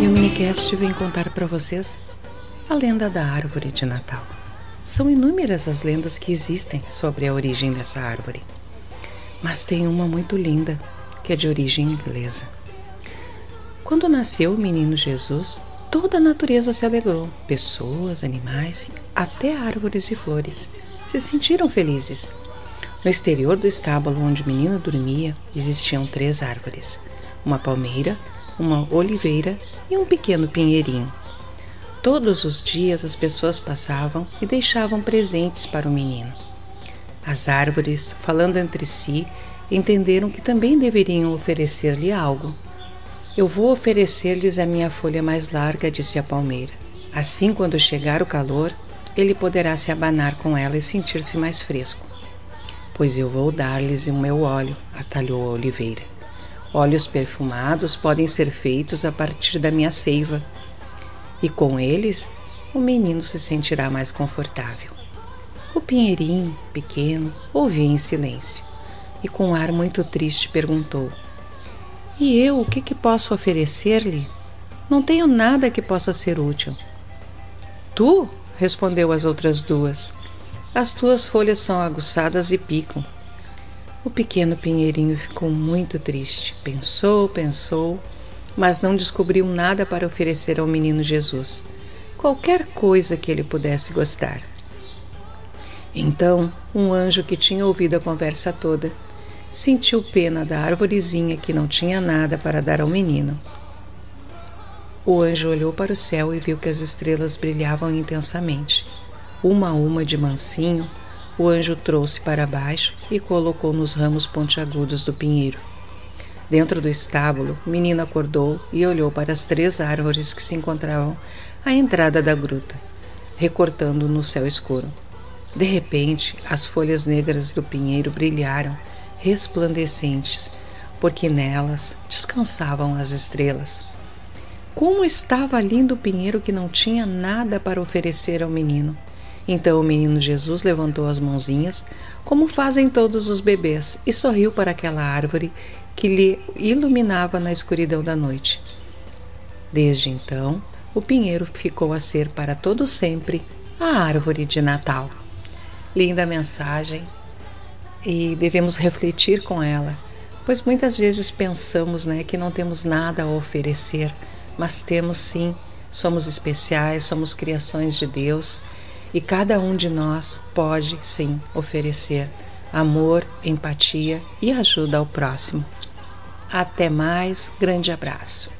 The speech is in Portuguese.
E o minicast vem contar para vocês a lenda da árvore de Natal. São inúmeras as lendas que existem sobre a origem dessa árvore, mas tem uma muito linda que é de origem inglesa. Quando nasceu o menino Jesus, toda a natureza se alegrou. Pessoas, animais, até árvores e flores se sentiram felizes. No exterior do estábulo onde o menino dormia existiam três árvores: uma palmeira, uma oliveira e um pequeno pinheirinho. Todos os dias as pessoas passavam e deixavam presentes para o menino. As árvores, falando entre si, entenderam que também deveriam oferecer-lhe algo. Eu vou oferecer-lhes a minha folha mais larga, disse a palmeira. Assim, quando chegar o calor, ele poderá se abanar com ela e sentir-se mais fresco pois eu vou dar-lhes o meu óleo, atalhou a oliveira. Óleos perfumados podem ser feitos a partir da minha seiva, e com eles o menino se sentirá mais confortável. O pinheirinho, pequeno, ouvia em silêncio e, com um ar muito triste, perguntou: E eu, o que, que posso oferecer-lhe? Não tenho nada que possa ser útil. Tu? respondeu as outras duas. As tuas folhas são aguçadas e picam. O pequeno pinheirinho ficou muito triste. Pensou, pensou, mas não descobriu nada para oferecer ao menino Jesus. Qualquer coisa que ele pudesse gostar. Então, um anjo que tinha ouvido a conversa toda sentiu pena da árvorezinha que não tinha nada para dar ao menino. O anjo olhou para o céu e viu que as estrelas brilhavam intensamente. Uma a uma de mansinho, o anjo trouxe para baixo e colocou nos ramos pontiagudos do pinheiro. Dentro do estábulo, o menino acordou e olhou para as três árvores que se encontravam à entrada da gruta, recortando no céu escuro. De repente, as folhas negras do pinheiro brilharam, resplandecentes, porque nelas descansavam as estrelas. Como estava lindo o pinheiro que não tinha nada para oferecer ao menino. Então o menino Jesus levantou as mãozinhas, como fazem todos os bebês, e sorriu para aquela árvore que lhe iluminava na escuridão da noite. Desde então, o pinheiro ficou a ser para todo sempre a árvore de Natal. Linda mensagem e devemos refletir com ela, pois muitas vezes pensamos né, que não temos nada a oferecer, mas temos sim, somos especiais, somos criações de Deus e cada um de nós pode, sim, oferecer amor, empatia e ajuda ao próximo. Até mais, grande abraço.